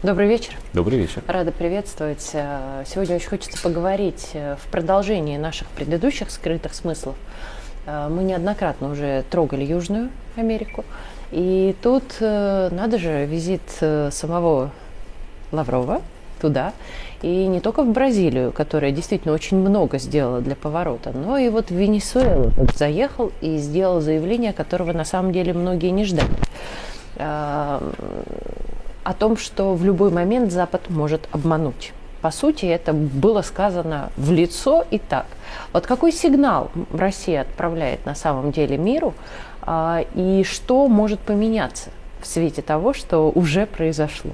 Добрый вечер. Добрый вечер. Рада приветствовать. Э, сегодня очень хочется поговорить э, в продолжении наших предыдущих скрытых смыслов. Э, мы неоднократно уже трогали Южную Америку. И тут, надо же, визит самого Лаврова туда. И не только в Бразилию, которая действительно очень много сделала для поворота, но и вот в Венесуэлу заехал и сделал заявление, которого на самом деле многие не ждали о том, что в любой момент Запад может обмануть. По сути, это было сказано в лицо и так. Вот какой сигнал Россия отправляет на самом деле миру, а, и что может поменяться в свете того, что уже произошло?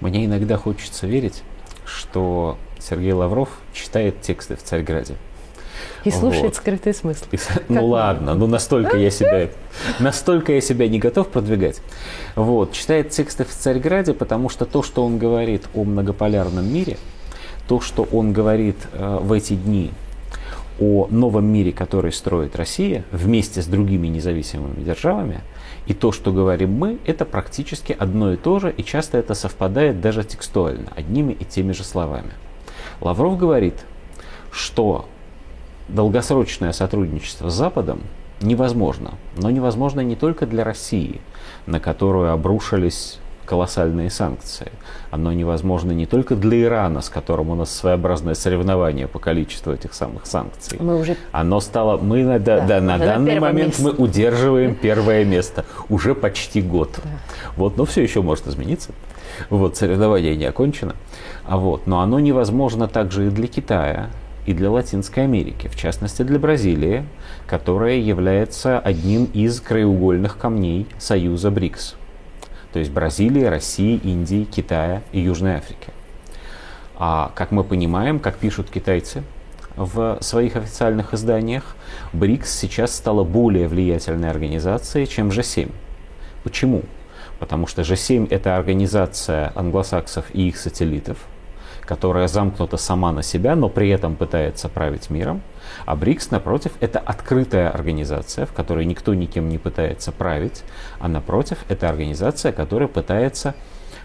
Мне иногда хочется верить, что Сергей Лавров читает тексты в Царьграде. И слушает вот. скрытый смысл. И, ну ладно, ну настолько я себя, настолько я себя не готов продвигать. Вот, читает тексты в Царьграде, потому что то, что он говорит о многополярном мире, то, что он говорит э, в эти дни о новом мире, который строит Россия вместе с другими независимыми державами, и то, что говорим мы, это практически одно и то же, и часто это совпадает даже текстуально, одними и теми же словами. Лавров говорит, что долгосрочное сотрудничество с Западом невозможно. Но невозможно не только для России, на которую обрушились колоссальные санкции. Оно невозможно не только для Ирана, с которым у нас своеобразное соревнование по количеству этих самых санкций. Мы уже... Оно стало... Мы на, да, да, на данный на момент месте. мы удерживаем первое место. Уже почти год. Да. Вот, но все еще может измениться. Вот, соревнование не окончено. А вот, но оно невозможно также и для Китая, и для Латинской Америки, в частности для Бразилии, которая является одним из краеугольных камней союза БРИКС. То есть Бразилии, России, Индии, Китая и Южной Африки. А как мы понимаем, как пишут китайцы в своих официальных изданиях, БРИКС сейчас стала более влиятельной организацией, чем G7. Почему? Потому что G7 это организация англосаксов и их сателлитов – которая замкнута сама на себя, но при этом пытается править миром. А БРИКС, напротив, это открытая организация, в которой никто никем не пытается править, а напротив, это организация, которая пытается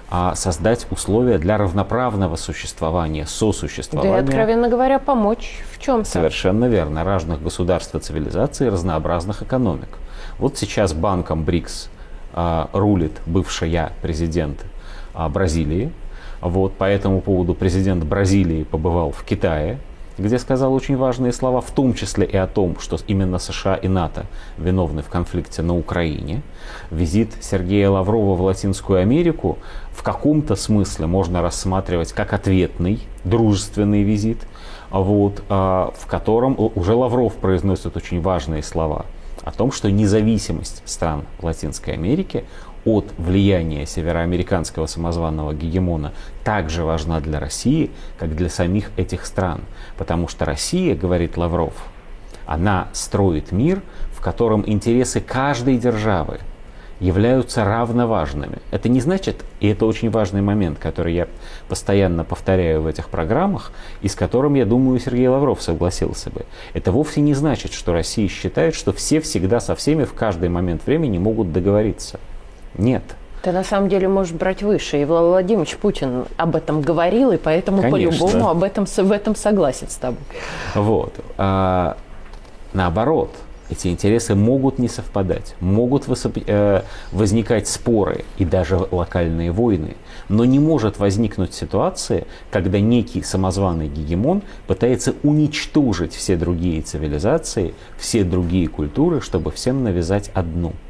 а, создать условия для равноправного существования, сосуществования. Да и, откровенно говоря, помочь в чем-то. Совершенно верно. Разных государств и цивилизаций, разнообразных экономик. Вот сейчас банком БРИКС а, рулит бывшая президент а, Бразилии, вот, по этому поводу президент Бразилии побывал в Китае, где сказал очень важные слова, в том числе и о том, что именно США и НАТО виновны в конфликте на Украине. Визит Сергея Лаврова в Латинскую Америку в каком-то смысле можно рассматривать как ответный, дружественный визит, вот, а, в котором уже Лавров произносит очень важные слова о том, что независимость стран Латинской Америки от влияния североамериканского самозванного гегемона также важна для России, как для самих этих стран. Потому что Россия, говорит Лавров, она строит мир, в котором интересы каждой державы являются равноважными. Это не значит, и это очень важный момент, который я постоянно повторяю в этих программах, и с которым, я думаю, Сергей Лавров согласился бы. Это вовсе не значит, что Россия считает, что все всегда со всеми в каждый момент времени могут договориться. Нет. Ты на самом деле можешь брать выше. И Владимир Путин об этом говорил, и поэтому по-любому об этом, в этом согласен с тобой. Вот. А, наоборот, эти интересы могут не совпадать, могут высып... э, возникать споры и даже локальные войны. Но не может возникнуть ситуация, когда некий самозваный гегемон пытается уничтожить все другие цивилизации, все другие культуры, чтобы всем навязать одну –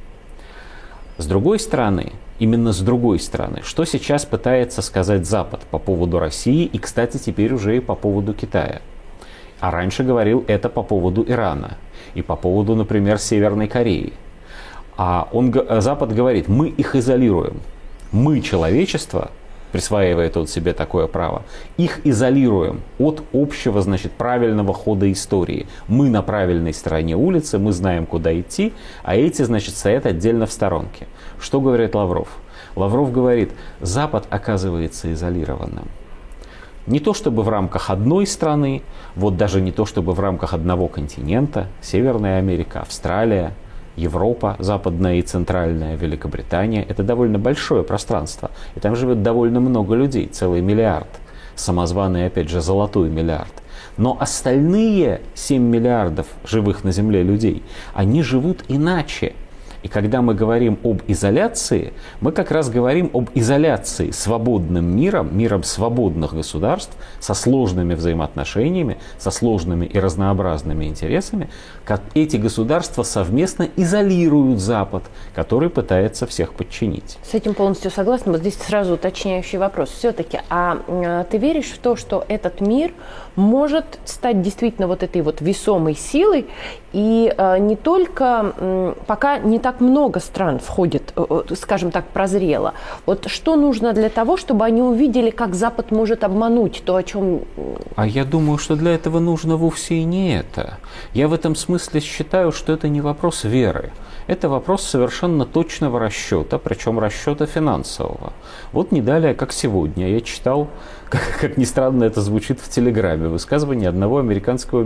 с другой стороны, именно с другой стороны, что сейчас пытается сказать Запад по поводу России и, кстати, теперь уже и по поводу Китая. А раньше говорил это по поводу Ирана и по поводу, например, Северной Кореи. А он, Запад говорит, мы их изолируем. Мы, человечество, присваивает он себе такое право, их изолируем от общего, значит, правильного хода истории. Мы на правильной стороне улицы, мы знаем, куда идти, а эти, значит, стоят отдельно в сторонке. Что говорит Лавров? Лавров говорит, Запад оказывается изолированным. Не то чтобы в рамках одной страны, вот даже не то чтобы в рамках одного континента, Северная Америка, Австралия, Европа, западная и центральная, Великобритания. Это довольно большое пространство. И там живет довольно много людей, целый миллиард. Самозваный, опять же, золотой миллиард. Но остальные 7 миллиардов живых на Земле людей, они живут иначе. И когда мы говорим об изоляции, мы как раз говорим об изоляции свободным миром, миром свободных государств, со сложными взаимоотношениями, со сложными и разнообразными интересами. Как эти государства совместно изолируют Запад, который пытается всех подчинить. С этим полностью согласна. Вот здесь сразу уточняющий вопрос. Все-таки, а ты веришь в то, что этот мир может стать действительно вот этой вот весомой силой и э, не только, пока не так много стран входит, э, э, скажем так, прозрело. Вот что нужно для того, чтобы они увидели, как Запад может обмануть то, о чем... А я думаю, что для этого нужно вовсе и не это. Я в этом смысле считаю, что это не вопрос веры. Это вопрос совершенно точного расчета, причем расчета финансового. Вот не далее, как сегодня, я читал, как, как ни странно это звучит в Телеграме, высказывание одного американского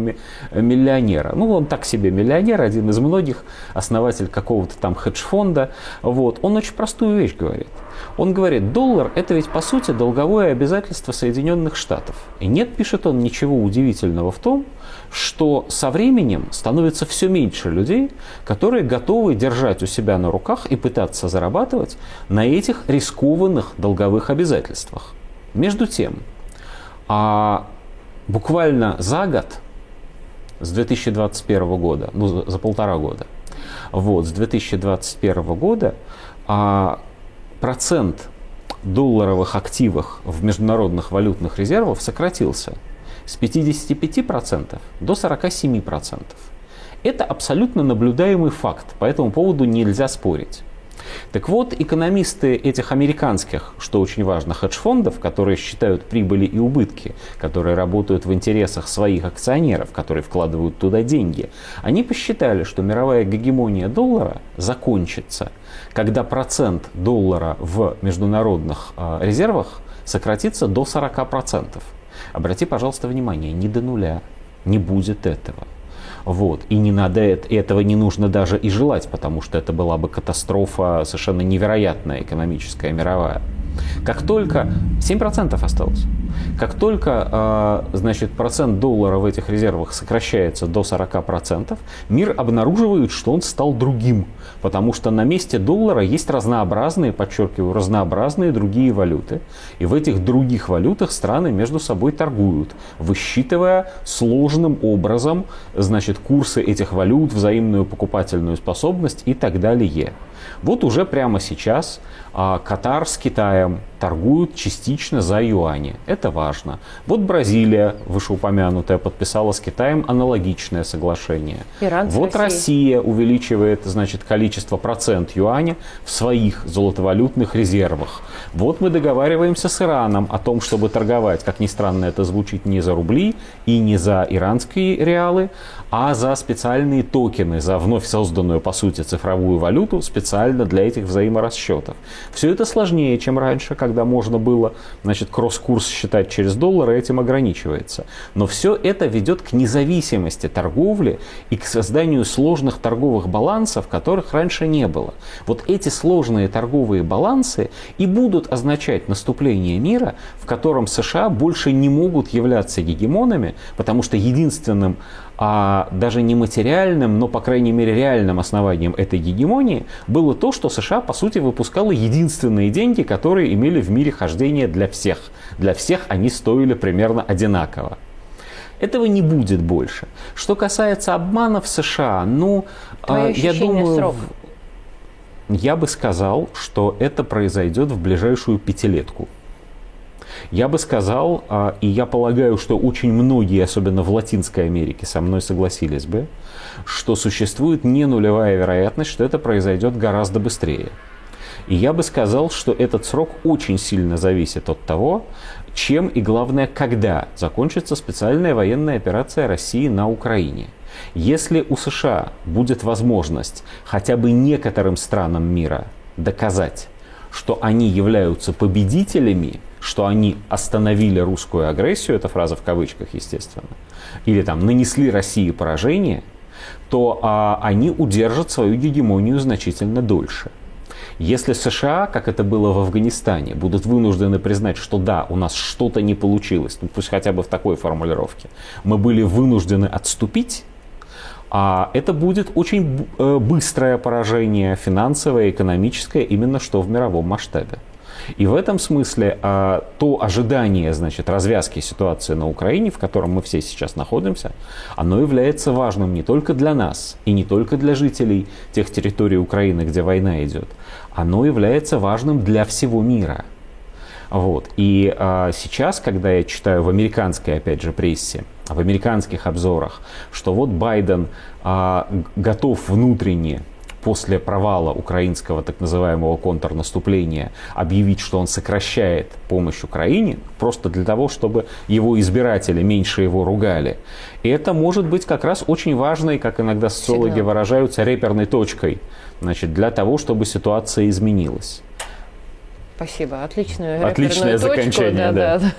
миллионера. Ну, он так себе миллионер, один из многих, основатель какого-то там хедж-фонда. Вот. Он очень простую вещь говорит. Он говорит, доллар – это ведь по сути долговое обязательство Соединенных Штатов. И нет, пишет он, ничего удивительного в том, что со временем становится все меньше людей, которые готовы держать у себя на руках и пытаться зарабатывать на этих рискованных долговых обязательствах. Между тем, а буквально за год, с 2021 года, ну за, полтора года, вот, с 2021 года а, процент долларовых активов в международных валютных резервах сократился – с 55% до 47%. Это абсолютно наблюдаемый факт, по этому поводу нельзя спорить. Так вот, экономисты этих американских, что очень важно, хедж-фондов, которые считают прибыли и убытки, которые работают в интересах своих акционеров, которые вкладывают туда деньги, они посчитали, что мировая гегемония доллара закончится, когда процент доллара в международных э, резервах сократится до 40%. Обрати, пожалуйста, внимание, не до нуля, не будет этого. Вот. И не надо этого не нужно даже и желать, потому что это была бы катастрофа совершенно невероятная экономическая, мировая. Как только 7% осталось, как только а, значит, процент доллара в этих резервах сокращается до 40%, мир обнаруживает, что он стал другим, потому что на месте доллара есть разнообразные, подчеркиваю, разнообразные другие валюты. И в этих других валютах страны между собой торгуют, высчитывая сложным образом значит, курсы этих валют, взаимную покупательную способность и так далее. Вот уже прямо сейчас а, Катар с Китаем торгуют частично за юани. Это важно. Вот Бразилия, вышеупомянутая, подписала с Китаем аналогичное соглашение. Иран вот Россия увеличивает значит, количество процент юаня в своих золотовалютных резервах. Вот мы договариваемся с Ираном о том, чтобы торговать, как ни странно это звучит, не за рубли и не за иранские реалы, а за специальные токены, за вновь созданную, по сути, цифровую валюту специально для этих взаиморасчетов. Все это сложнее, чем раньше, когда можно было значит, кросс-курс считать через доллар, и этим ограничивается. Но все это ведет к независимости торговли и к созданию сложных торговых балансов, которых раньше не было. Вот эти сложные торговые балансы и будут означать наступление мира, в котором США больше не могут являться гегемонами, потому что единственным а даже не материальным, но, по крайней мере, реальным основанием этой гегемонии было то, что США, по сути, выпускала единственные деньги, которые имели в мире хождение для всех. Для всех они стоили примерно одинаково. Этого не будет больше. Что касается обмана в США, ну, Твое я думаю, срок. я бы сказал, что это произойдет в ближайшую пятилетку. Я бы сказал, а, и я полагаю, что очень многие, особенно в Латинской Америке, со мной согласились бы, что существует не нулевая вероятность, что это произойдет гораздо быстрее. И я бы сказал, что этот срок очень сильно зависит от того, чем и главное, когда закончится специальная военная операция России на Украине. Если у США будет возможность хотя бы некоторым странам мира доказать, что они являются победителями что они остановили русскую агрессию, это фраза в кавычках, естественно, или там нанесли России поражение, то а, они удержат свою гегемонию значительно дольше. Если США, как это было в Афганистане, будут вынуждены признать, что да, у нас что-то не получилось, ну пусть хотя бы в такой формулировке, мы были вынуждены отступить, а это будет очень э, быстрое поражение финансовое, экономическое, именно что в мировом масштабе. И в этом смысле а, то ожидание значит, развязки ситуации на Украине, в котором мы все сейчас находимся, оно является важным не только для нас и не только для жителей тех территорий Украины, где война идет, оно является важным для всего мира. Вот. И а, сейчас, когда я читаю в американской, опять же, прессе, в американских обзорах, что вот Байден а, готов внутренне после провала украинского так называемого контрнаступления объявить, что он сокращает помощь Украине, просто для того, чтобы его избиратели меньше его ругали. И это может быть как раз очень важной, как иногда социологи Сигнал. выражаются, реперной точкой значит, для того, чтобы ситуация изменилась. Спасибо. Отличную Отличное точку. закончение, да. да.